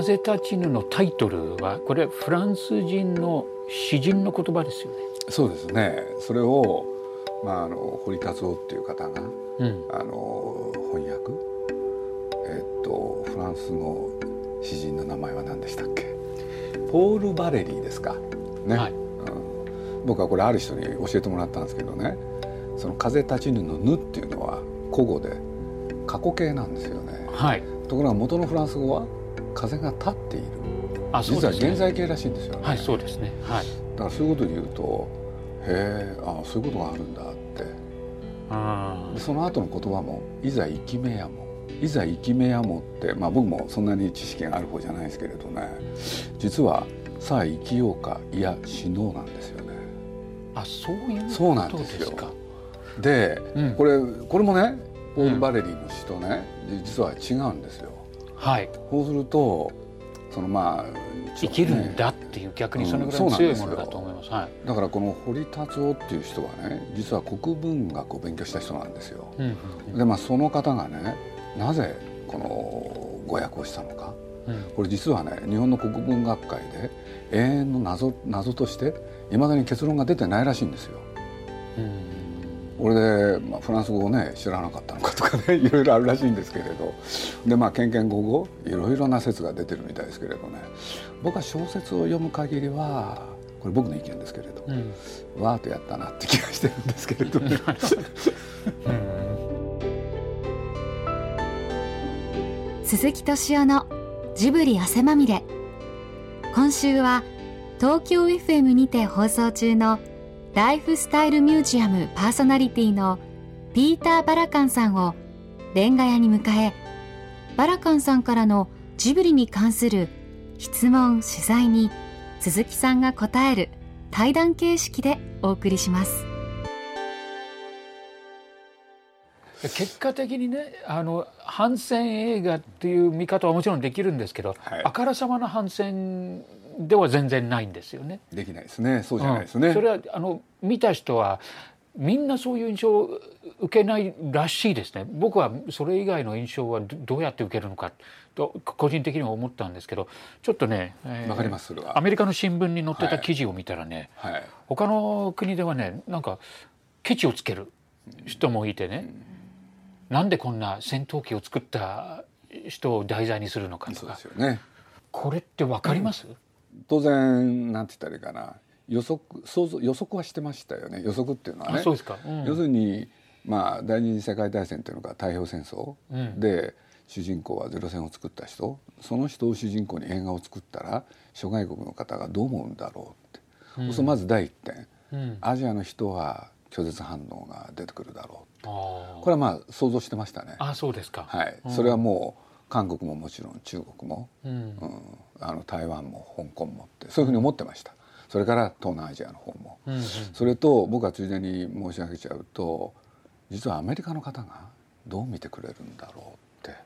風立ちぬのタイトルはこれフランス人の詩人の言葉ですよね。そうですね。それをまああの堀達夫っていう方が、うん、あの翻訳えっとフランスの詩人の名前は何でしたっけ？ポール・バレリーですか？ね。はい、うん、僕はこれある人に教えてもらったんですけどね。その風立ちぬのぬっていうのは古語で過去形なんですよね。はい。ところが元のフランス語は風が立っている。あ実は現在形らしいんですよね。はい、そうですね。はい。だからそういうことで言うと、へえ、あそういうことがあるんだって。あでその後の言葉もいざ生きめやも。いざ生きめやもって、まあ僕もそんなに知識がある方じゃないですけれどね。実はさあ生きようかいや死のうなんですよね。あ、そういうそうなんですよ。で、うん、これこれもねポール・バレリーの詩とね、うん、実は違うんですよ。はい。そうするとそのまあ、ね、生きるんだっていう逆にそのぐらい強いものだと思います。はい、だからこの堀達夫っていう人はね実は国文学を勉強した人なんですよ。うんうん、でまあその方がねなぜこの語訳をしたのか、うん、これ実はね日本の国文学会で永遠の謎謎としていまだに結論が出てないらしいんですよ。うん俺で、まあ、フランス語をね知らなかったのかとかね いろいろあるらしいんですけれど。でまあけんけんごごいろいろな説が出てるみたいですけれどね。僕は小説を読む限りはこれ僕の意見ですけれど、うん、わーっとやったなって気がしてるんですけれどね。鈴木敏夫のジブリ汗まみれ。今週は東京 FM にて放送中のライフスタイルミュージアムパーソナリティのピーター・バラカンさんをレンガ屋に迎えバラカンさんからのジブリに関する質問取材に鈴木さんが答える対談形式でお送りします。結果的にねあの反戦映画っていう見方はもちろんできるんですけど、はい、あからさまな反戦では全然ないんですよね。できないですね。そうじゃないですね。うん、それはあの見た人はみんなそういう印象を受けないらしいですね。僕はそれ以外の印象はどうやって受けるのかと個人的には思ったんですけど、ちょっとね、えー、かりますそれは。アメリカの新聞に載ってた記事を見たらね、はいはい、他の国ではね、なんかケチをつける人もいてね、うん、なんでこんな戦闘機を作った人を題材にするのかとか。そうですよね。これってわかります？うん当然なんて言ったらいいかな。予測想像予測はしてましたよね。予測っていうのはね。そうですか、うん、要するにまあ第二次世界大戦っていうのが太平洋戦争、うん、で主人公はゼロ戦を作った人。その人を主人公に映画を作ったら諸外国の方がどう思うんだろうって、うん、そうまず第一点、うん、アジアの人は拒絶反応が出てくるだろうこれはまあ想像してましたね。あそうですか、はい、それはもう韓国ももちろん中国も、うん、うん、あの台湾も香港もってそういうふうに思ってました。それから東南アジアの方も、うんうん、それと僕はついでに申し上げちゃうと実はアメリカの方がどう見てくれるんだろうって。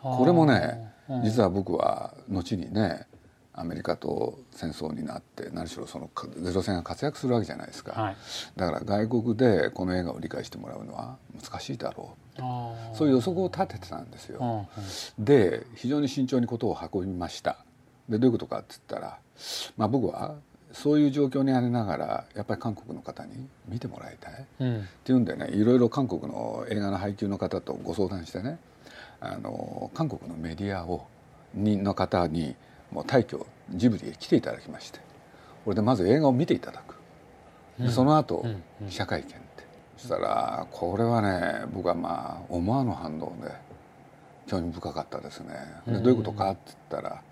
これもね、実は僕は後にねアメリカと戦争になって何しろそのゼロ戦が活躍するわけじゃないですか、はい、だから外国でこの映画を理解してもらうのは難しいだろうそういう予測を立ててたんですよ。で非常に慎重にことを運びました。でどういうことかって言ったら、まあ、僕はそういう状況にありながらやっぱり韓国の方に見てもらいたい、うん、っていうんでねいろいろ韓国の映画の配給の方とご相談してねあの韓国のメディアをにの方にもう大挙ジブリへ来ていただきまして。これでまず映画を見ていただく、うん、その後、記者会見そしたらこれはね僕はまあ思わぬ反応で興味深かったですね。でどういうことかって言ったら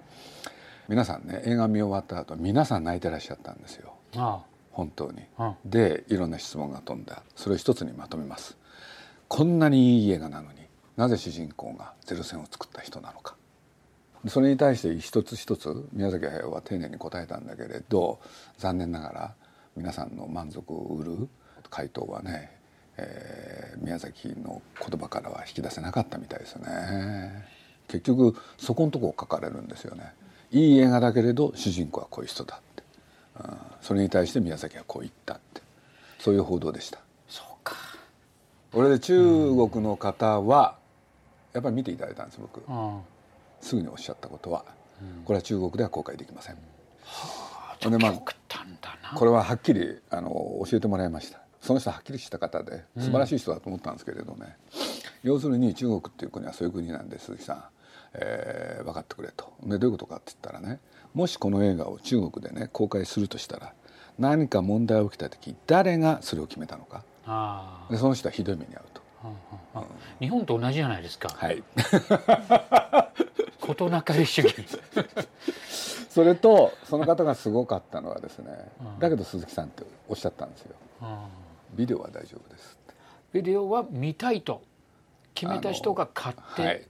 皆さんね映画見終わった後皆さん泣いてらっしゃったんですよ。ああ本当に。あでいろんな質問が飛んだそれを一つにまとめます。こんなにいい映画なのになぜ主人公がゼロ戦を作った人なのか。それに対して一つ一つ宮崎駿は丁寧に答えたんだけれど残念ながら皆さんの満足を売る回答はね、えー、宮崎の言葉からは引き出せなかったみたいですね。結局そこのとこを書かれるんですよね。いい映画だけれど主人公はこういう人だって、うん、それに対して宮崎はこう言ったって。そういう報道でした。そうか。これで中国の方はやっぱり見ていただいたんです僕、うん、すぐにおっしゃったことは。これは中国では公開できません。はでまあこれははっきりあの教えてもらいましたその人ははっきりした方で素晴らしい人だと思ったんですけれどね、要するに中国っていう国はそういう国なんです。鈴木さん、えー分かってくれと。でどういうことかって言ったらねもしこの映画を中国でね公開するとしたら何か問題が起きた時誰がそれを決めたのか。あでその人はひどい目に遭うと。あああ日本と同じじゃないですか。はい、事なかれ主義。それとその方がすごかったのはですね、うん。だけど鈴木さんっておっしゃったんですよ。ああビデオは大丈夫ですビデオは見たいと決めた人が買って、はい、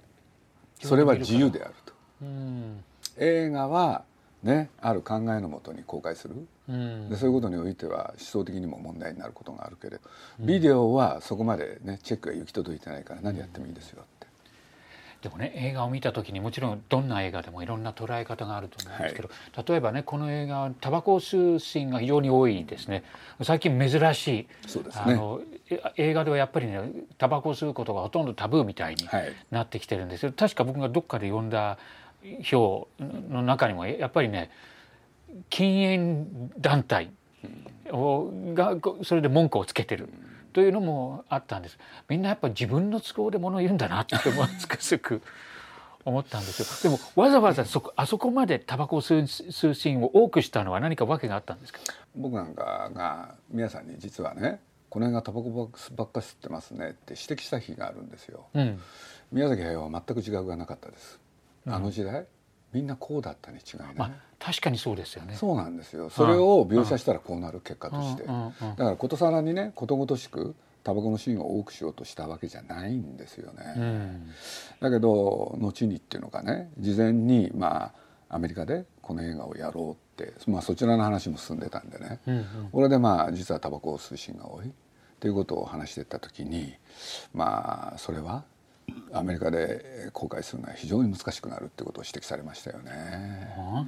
それは自由であると。うん映画はねある考えのもとに公開する。うん。でそういうことにおいては思想的にも問題になることがあるけれど、ビデオはそこまでねチェックが行き届いてないから何やってもいいですよって、でもね映画を見た時にもちろんどんな映画でもいろんな捉え方があると思うんですけど、例えばねこの映画はタバコを吸うシーンが非常に多いですね。最近珍しいね。あのえ映画ではやっぱりねタバコを吸うことがほとんどタブーみたいにはい。なってきてるんですよ確か僕がどっかで読んだ表の中にもやっぱりね禁煙団体をがこそれで文句をつけてるというのもあったんです。みんなやっぱ自分の都合で物を言うんだなって思わつくづく思ったんですよ。でもわざわざそこあそこまでタバコを吸う吸うシーンを多くしたのは何か訳があったんですか？僕なんかが皆さんに実はねこの映画タバコばっか吸ってますねって指摘した日があるんですよ。うん。宮崎駿は全く自覚がなかったです。あの時代みんなこうだったに違いない、まあ確かにそうですよね。そうなんですよ。それを描写したらこうなる結果として。だからことさらにねことごとしくタバコのシーンを多くしようとしたわけじゃないんですよね、うん。だけど後にっていうのかね事前にまあアメリカでこの映画をやろうって、まあ、そちらの話も進んでたんでね、うんうん。これでまあ実はタバコを吸うシーンが多いということを話していった時にまあそれはアメリカで公開するのは非常に難しくなるってことを指摘されましたよね。あ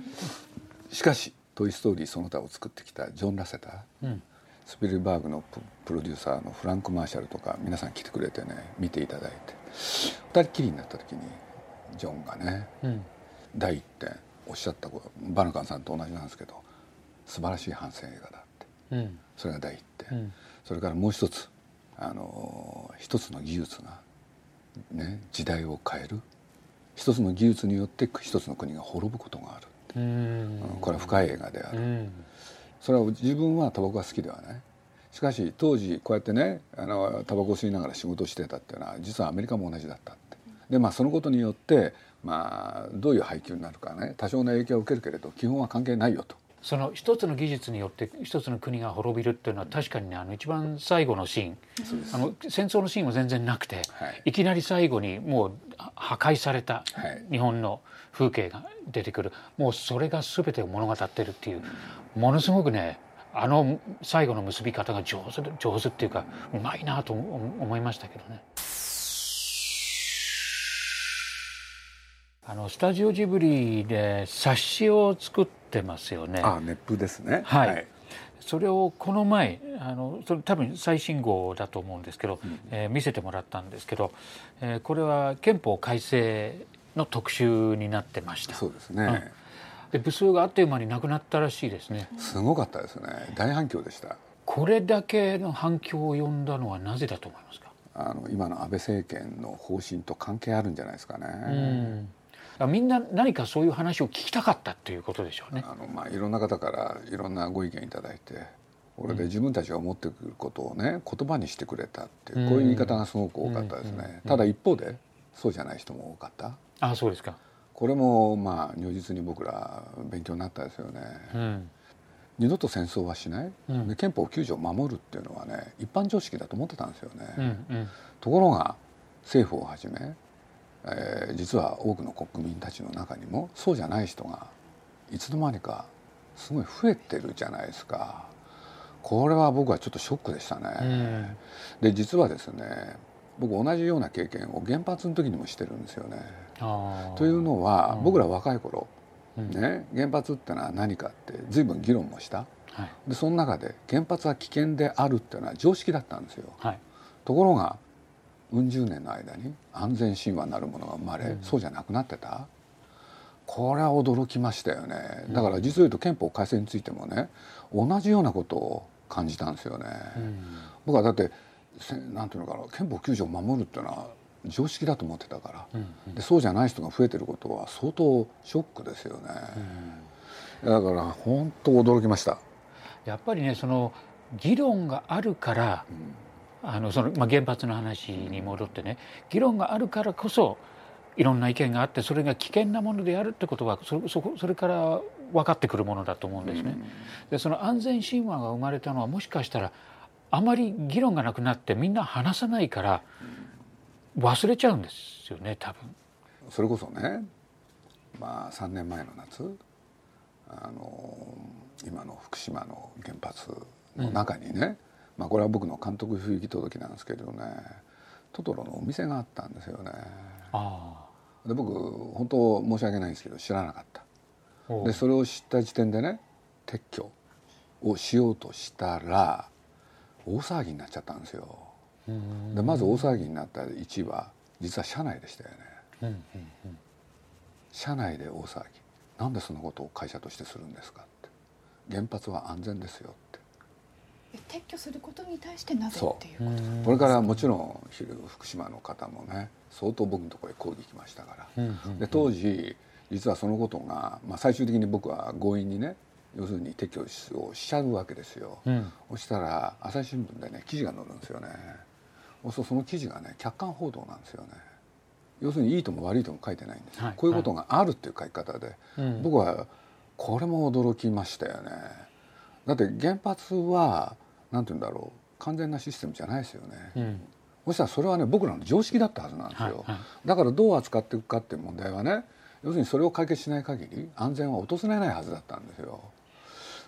しかし「トイ・ストーリー」その他を作ってきたジョン・ラセターうん。スピルバーグのププロデューサーのフランク・マーシャルとか皆さん来てくれてね見ていただいて二人っきりになった時にジョンがねうん。第一点おっしゃったことバナカンさんと同じなんですけど素晴らしい反戦映画だって。うん。それが第一点、うん。それからもう一つあの一つの技術が、ね、時代を変える。一つの技術によって一つの国が滅ぶことがある、これは深い映画である、うん。それは自分はタバコが好きではない。しかし当時こうやってねあのタバコを吸いながら仕事をしてたっていうのは実はアメリカも同じだったって。でまあそのことによってまあどういう配給になるかね多少の影響を受けるけれど基本は関係ないよとその一つの技術によって一つの国が滅びるっていうのは確かにねあの一番最後のシーンあの戦争のシーンは全然なくて、はい。い、きなり最後にもうは破壊されたはい。日本の風景が出てくる。もうそれが全てを物語ってるっていうものすごくねあの最後の結び方が上手で上手っていうかうまいなと思思いましたけどね。あのスタジオジブリで冊子を作ってますよね。あ熱風ですね。はい。それをこの前あのそれ多分最新号だと思うんですけど、えー見せてもらったんですけど、えーこれは憲法改正の特集になってました。そうですね、で部数があっという間になくなったらしいですね。すごかったですね。大反響でした。これだけの反響を呼んだのはなぜだと思いますか、あの今の安倍政権の方針と関係あるんじゃないですかね、うんみんな何かそういう話を聞きたかったっていうことでしょうね。あのまあいろんな方からいろんなご意見いただいてこれで自分たちが思ってくることをね言葉にしてくれたっていうこういう言い方がすごく多かったですね、ただ一方でそうじゃない人も多かった。あそうですか。これもまあ如実に僕ら勉強になったですよね、うん。二度と戦争はしない、うん。で憲法9条を守るっていうのはね一般常識だと思ってたんですよね、うんうん。ところが政府をはじめ、えー実は多くの国民たちの中にもそうじゃない人がいつの間にかすごい増えてるじゃないですか。これは僕はちょっとショックでしたね、うん。で実はですね僕同じような経験を原発の時にもしてるんですよね。というのは、うん。僕ら若い頃、うん。ね、原発ってのは何かって随分議論もした。はい。でその中で原発は危険であるっていうのは常識だったんですよ。はい。ところがうん十年の間に安全神話なるものが生まれ、うん。そうじゃなくなってた？これは驚きましたよね。だから実を言うと憲法改正についてもね同じようなことを感じたんですよね、うん、僕はだってなんていうのかな憲法9条を守るっていうのは常識だと思ってたから、うんうん、でそうじゃない人が増えてることは相当ショックですよね、うん、だから本当驚きました。やっぱりねその議論があるから、うん、あのそのまあ、原発の話に戻ってね議論があるからこそいろんな意見があってそれが危険なものであるってことはそそそれから分かってくるものだと思うんですね。でその安全神話が生まれたのはもしかしたらあまり議論がなくなってみんな話さないから忘れちゃうんですよね多分。それこそねまあ3年前の夏あの今の福島の原発の中にね、うん、まあこれは僕の監督不行き届きなんですけどね。トトロのお店があったんですよね。あで僕本当申し訳ないんですけど知らなかった。でそれを知った時点でね撤去をしようとしたら大騒ぎになっちゃったんですよ。でまず大騒ぎになった1は実は社内でしたよね、社内で大騒ぎ。なんでそんなことを会社としてするんですかって。原発は安全ですよ撤去することに対してなぜっていうことこれからもちろん福島の方もね相当僕のところへ抗議来ましたから、で当時実はそのことが、まあ、最終的に僕は強引にね要するに撤去をしちゃうわけですよ、うん、そしたら朝日新聞でね記事が載るんですよね。そうその記事がね客観報道なんですよね。要するにいいとも悪いとも書いてないんです、はい、こういうことがあるっていう書き方で、はい、僕はこれも驚きましたよね。だって原発はなんて言うんだろう。完全なシステムじゃないですよね、うん、そしたらそれはね僕らの常識だったはずなんですよ、はいはい、だからどう扱っていくかっていう問題はね要するにそれを解決しない限り安全は訪れないはずだったんですよ。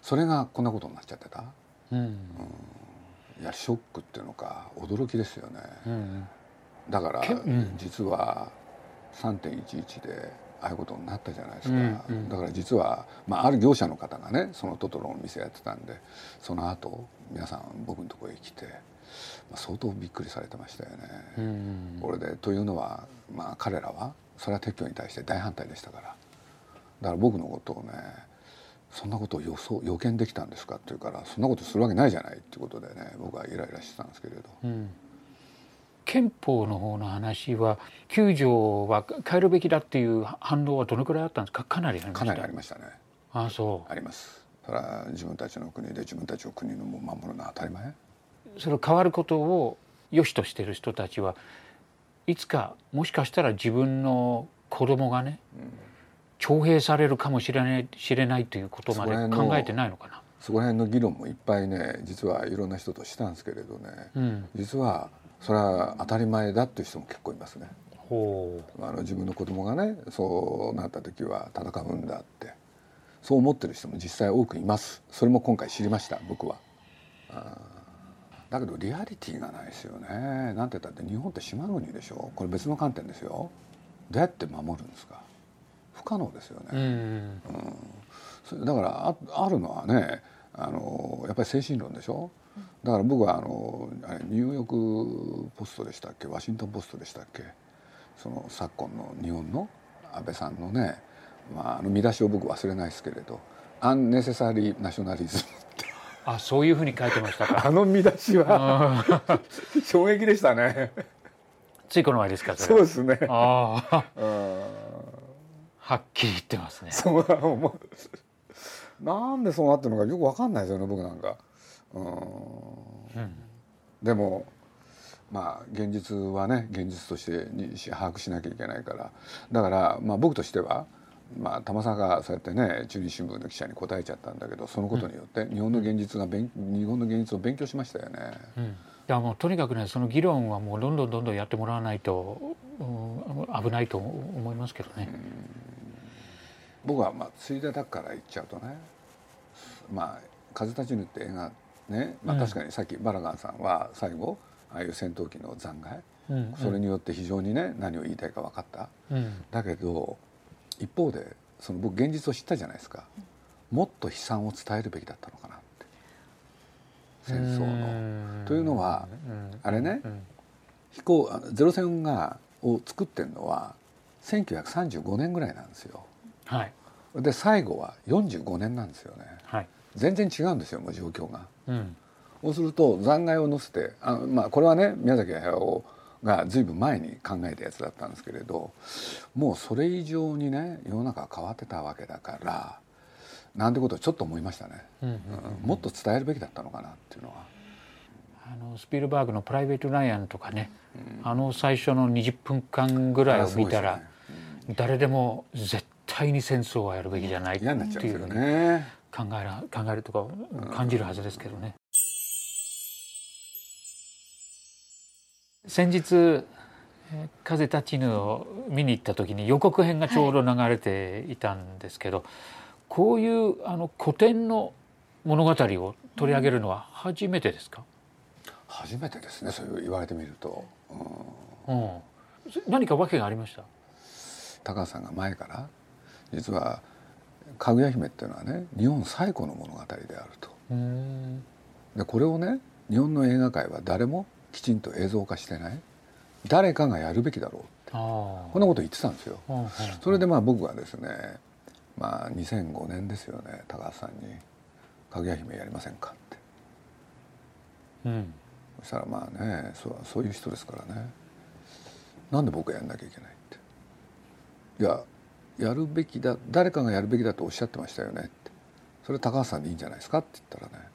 それがこんなことになっちゃってた、うん、うん、いやショックっていうのか驚きですよね、うん、だから、実は3.11でああいうことになったじゃないですか、うんうん、だから実は、まあ、ある業者の方がねそのトトロの店やってたんでその後皆さん僕のところへ来て、まあ、相当びっくりされてましたよね。うん。うん、これでというのは、まあ、彼らはそれは撤去に対して大反対でしたから。だから僕のことをねそんなことを予想予見できたんですかって言うからそんなことするわけないじゃないっていうことでね僕はイライラしてたんですけれど。うん。憲法の方の話は9条は変えるべきだっていう反応はどのくらいあったんですか？かなりありました。かなりありましたね。あそう。ありますそれは自分たちの国で自分たちの国のも守るのは当たり前。それ変わることを良しとしてる人たちはいつかもしかしたら自分の子供がね、うん、徴兵されるかもしれない知れないということまで考えてないのかな。そこら辺の議論もいっぱいね実はいろんな人としたんですけれどね、うん、実はそれは当たり前だっていう人も結構いますね。あの自分の子供がねそうなった時は戦うんだってそう思ってる人も実際多くいます。それも今回知りました僕は。だけどリアリティがないですよね。なんて言ったって日本って島国でしょ？これ別の観点ですよ。どうやって守るんですか？不可能ですよね、うん、うん、だからああるのはねあのやっぱり精神論でしょ？だから僕はあのニューヨーク・ポストでしたっけ？ワシントン・ポストでしたっけ？その昨今の日本の安倍さんのね、まあ、あの見出しを僕忘れないですけれど「アンネセサリー・ナショナリズム」って。あそういうふうに書いてましたか。あの見出しは 衝撃でしたね。ついこの前ですかそうですね。ああはっきり言ってますね。そうなんでそうなってるのかよくわかんないですよね僕なんか。うん、でもまあ現実はね現実としてに把握しなきゃいけないから。だからまあ僕としてはまあ玉さんがそうやってね中日新聞の記者に答えちゃったんだけどそのことによって日本の現実が勉日本の現実を勉強しましたよね。うん、いやもうとにかくねその議論はもうどんどんどんどんやってもらわないと、うん、危ないと思いますけどね。僕はまあついでだから言っちゃうとねまあ「風立ちぬ」って映画ねまあ、確かにさっきバラガンさんは最後ああいう戦闘機の残骸、うん、それによって非常にね何を言いたいか分かった、うん、だけど一方でその僕現実を知ったじゃないですか。もっと悲惨を伝えるべきだったのかなって。戦争の。というのはあれね。飛行ゼロ戦がを作ってるのは1935年ぐらいなんですよ。はい。で最後は45年なんですよね。はい。全然違うんですよもう状況が。うん。そうすると残骸を乗せてあまあこれはね宮崎駿がずいぶん前に考えたやつだったんですけれどもうそれ以上にね世の中が変わってたわけだからなんてことをちょっと思いましたね、うんうんうんもっと伝えるべきだったのかなっていうのは。あのスピルバーグの「プライベート・ライアン」とかね、あの最初の20分間ぐらいを見たら、あすごい誰でも絶対に戦争はやるべきじゃないって嫌になっちゃうんですよいうねね考えら考えるとか感じるはずですけどね。先日えー風立ちぬを見に行った時に予告編がちょうど流れていたんですけど、こういうあの古典の物語を取り上げるのは初めてですか、初めてですねそう言われてみると、うん。うん、何か訳がありました？高橋さんが前から実は「かぐや姫」っていうのはね日本最古の物語であると。うん。でこれをね日本の映画界は誰もきちんと映像化してない？誰かがやるべきだろうって。こんなこと言ってたんですよ。それでまあ僕はですねまあ2005年ですよね高橋さんに「かぐや姫やりませんか?」って。うん。そしたらまあねそうそういう人ですからね。なんで僕がやんなきゃいけないって。いややるべきだ誰かがやるべきだとおっしゃってましたよねって。それ高橋さんでいいんじゃないですかって言ったらね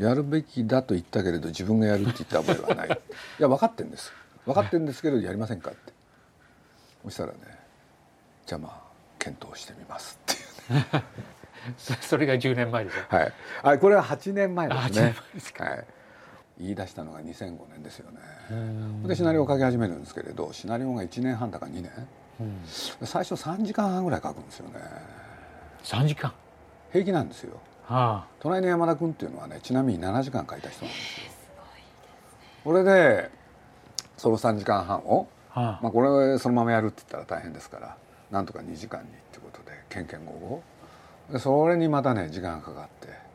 やるべきだと言ったけれど自分がやるって言った覚えはない。いや分かってんです。分かってんですけどやりませんかって。そしたらねじゃあまあ検討してみますっていうそ それが10年前ですよはい、あこれは8年前ですあ8年ね前ですはい、言い出したのが2005年ですよね。うんでシナリオを書き始めるんですけれどシナリオが1年半だか2年。うん。最初3時間半ぐらい書くんですよね。3時間。平気なんですよあ隣の山田君っていうのはねちなみに7時間書いた人なんですよこれでその3時間半を、ああ。あまあ、これそのままやるって言ったら大変ですからなんとか2時間にってことでけんけんごごでそれにまたね時間がかかって。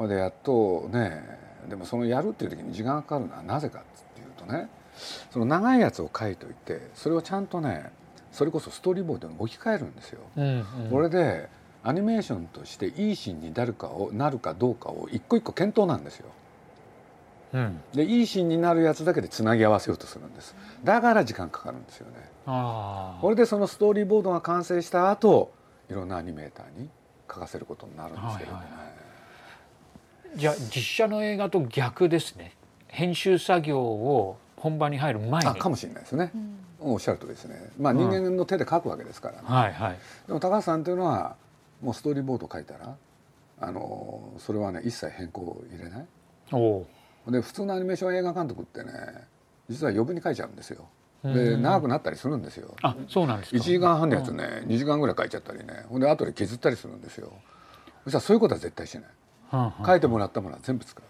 それでやっとねでもそのやるっていう時に時間がかかるのはなぜかっていうとねその長いやつを書いといてそれをちゃんとねそれこそストーリーボードに置き換えるんですよ。うんうん。これでアニメーションとしていいシーンになるかをなるかどうかを一個一個検討なんですよ。うん。でいいシーンになるやつだけでつなぎ合わせようとするんです。だから時間かかるんですよね。ああこれでそのストーリーボードが完成した後いろんなアニメーターに書かせることになるんですけどね、はいはい。じゃあ実写の映画と逆ですね。編集作業を本番に入る前に。あかもしれないですね。う、ん。おっしゃるとりですね。まあうん人間の手で書くわけですからね、はいはい。でも高橋さんというのはもうストーリーボード書いたらあのそれはね一切変更を入れない。おおで普通のアニメーション映画監督ってね実は余分に書いちゃうんですよ。うでん長くなったりするんですよ。あそうなんですか。1時間半のやつね、2時間ぐらい書いちゃったりねほんで後で削ったりするんですよ。そしたらそういうことは絶対しない。うんうん書いてもらったものは全部使う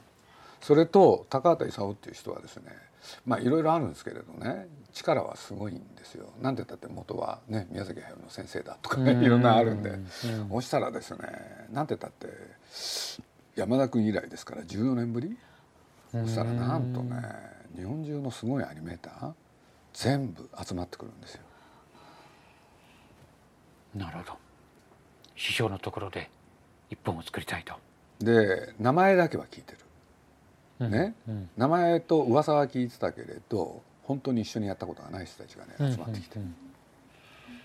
それと高畑勲っていう人はですねまあいろいろあるんですけれどね力はすごいんですよ。なんて言ったって元はね宮崎駿の先生だとかねうん。いろんなあるんで。うん。そしたらですねなんて言ったって山田君以来ですから14年ぶり？そしたらなんとね日本中のすごいアニメーター全部集まってくるんですよ。なるほど。師匠のところで一本を作りたいと、で名前だけは聞いてる。うんね。うん。名前と噂は聞いてたけれど本当に一緒にやったことがない人たちがね集まってきて、うん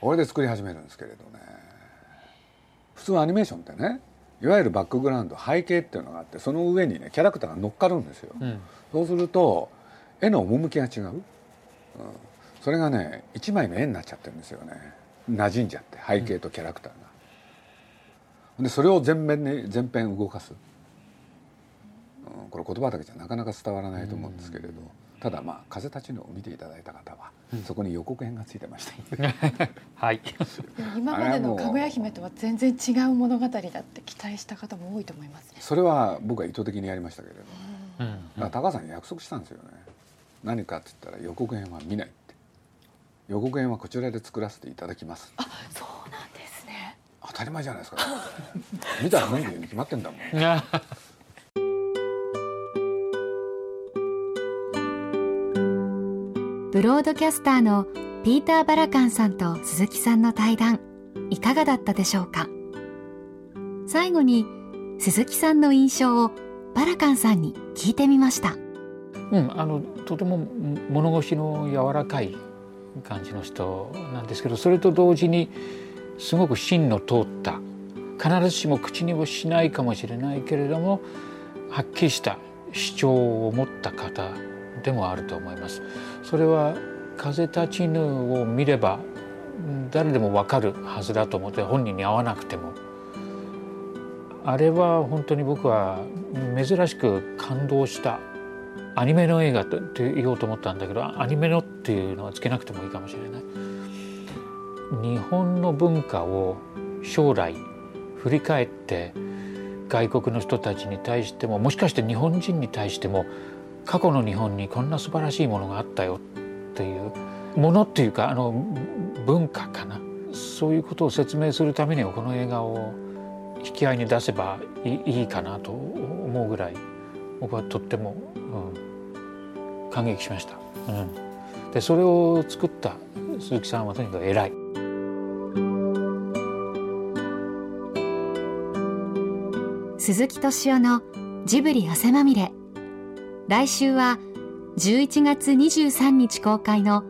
これで作り始めるんですけれどね。普通アニメーションってねいわゆるバックグラウンド背景っていうのがあってその上にねキャラクターが乗っかるんですよ、うん。うんそうすると絵の趣が違う、うん、それがね一枚の絵になっちゃってるんですよね。馴染んじゃって背景とキャラクターが、でそれを全面に全編動かす、うん、これ言葉だけじゃなかなか伝わらないと思うんですけれど、ただまあ「風立ちぬ」を見ていただいた方は、そこに予告編がついてました。はい。今までのかぐや姫とは全然違う物語だって期待した方も多いと思いますね。それは僕は意図的にやりましたけれど。うん。だから高橋さんに約束したんですよね。何かって言ったら予告編は見ないって。予告編はこちらで作らせていただきますあ、そうなんですね。当たり前じゃないですか。見たら何で言うに決まってんだもん ブロードキャスターのピーター・バラカンさんと鈴木さんの対談いかがだったでしょうか？最後に鈴木さんの印象をバラカンさんに聞いてみました。うん、あのとても物腰の柔らかい感じの人なんですけどそれと同時にすごく芯の通った必ずしも口にもしないかもしれないけれどもはっきりした主張を持った方でもあると思います。それは風立ちぬを見れば誰でもわかるはずだと思って本人に会わなくてもあれは本当に僕は珍しく感動したアニメの映画って言おうと思ったんだけどアニメのっていうのはつけなくてもいいかもしれない日本の文化を将来振り返って外国の人たちに対してももしかして日本人に対しても過去の日本にこんな素晴らしいものがあったよっていうものっていうかあの文化かな。そういうことを説明するためにはこの映画を引き合いに出せばいいかなと思うぐらい僕はとっても、うん、感激しました、うん、でそれを作った鈴木さんはとにかく偉い。鈴木敏夫のジブリ汗まみれ。来週は11月23日公開の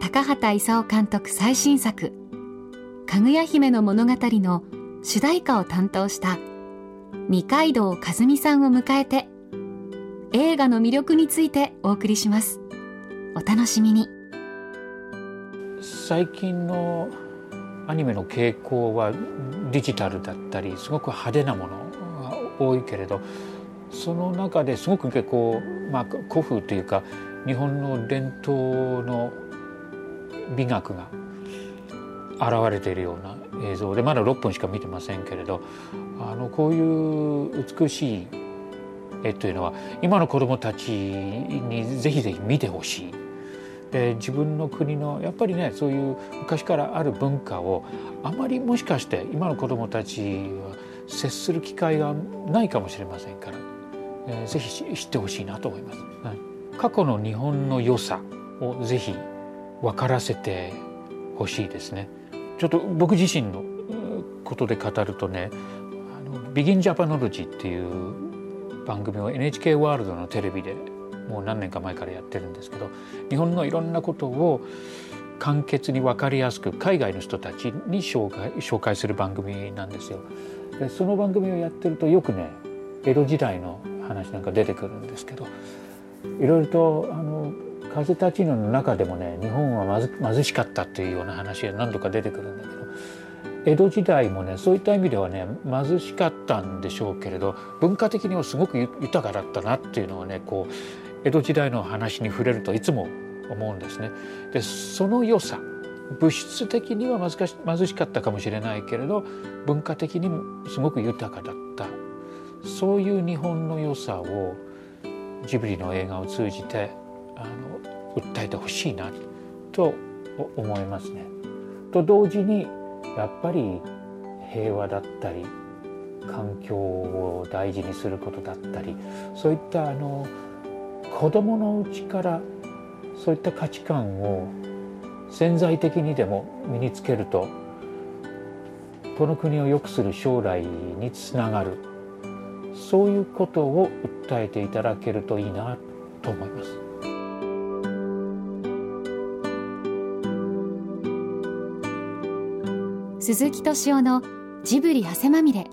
高畑勲監督最新作「かぐや姫の物語」の主題歌を担当した二階堂和美さんを迎えて映画の魅力についてお送りします。お楽しみに。最近のアニメの傾向はデジタルだったりすごく派手なものが多いけれどその中ですごく結構、まあ、古風というか日本の伝統の美学が現れているような映像でまだ6分しか見てませんけれどあのこういう美しい絵というのは今の子どもたちにぜひぜひ見てほしい。で自分の国のやっぱりねそういう昔からある文化をあまりもしかして今の子どもたちは接する機会がないかもしれませんから、えー、ぜひ知ってほしいなと思います、はい、過去の日本の良さをぜひ分からせてほしいですね。ちょっと僕自身のことで語るとねあのビギンジャパノロジーっていう番組を NHK ワールドのテレビでもう何年か前からやってるんですけど日本のいろんなことを簡潔に分かりやすく海外の人たちに紹介紹介する番組なんですよ。でその番組をやってるとよくね江戸時代の話なんか出てくるんですけどいろいろとあの風立ちぬの中でもね日本は貧しかったっていうような話が何度か出てくるんだけど江戸時代もねそういった意味ではね貧しかったんでしょうけれど文化的にはすごく豊かだったなっていうのはねこう江戸時代の話に触れるといつも思うんですね。でその良さ物質的には貧し貧しかったかもしれないけれど文化的にもすごく豊かだったそういう日本の良さをジブリの映画を通じてあの訴えてほしいなと思いますね。と同時にやっぱり平和だったり環境を大事にすることだったりそういったあの子どものうちからそういった価値観を潜在的にでも身につけるとこの国を良くする将来につながるそういうことを訴えていただけるといいなと思います。鈴木敏夫のジブリ汗まみれ。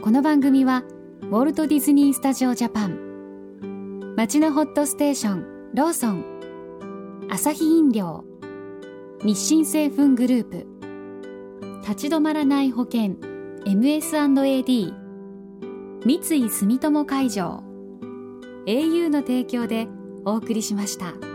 この番組はウォルト・ディズニー・スタジオ・ジャパン。町のホットステーションローソン。アサヒ飲料。日清製粉グループ。立ち止まらない保険 MS&AD 三井住友海上 au の提供でお送りしました。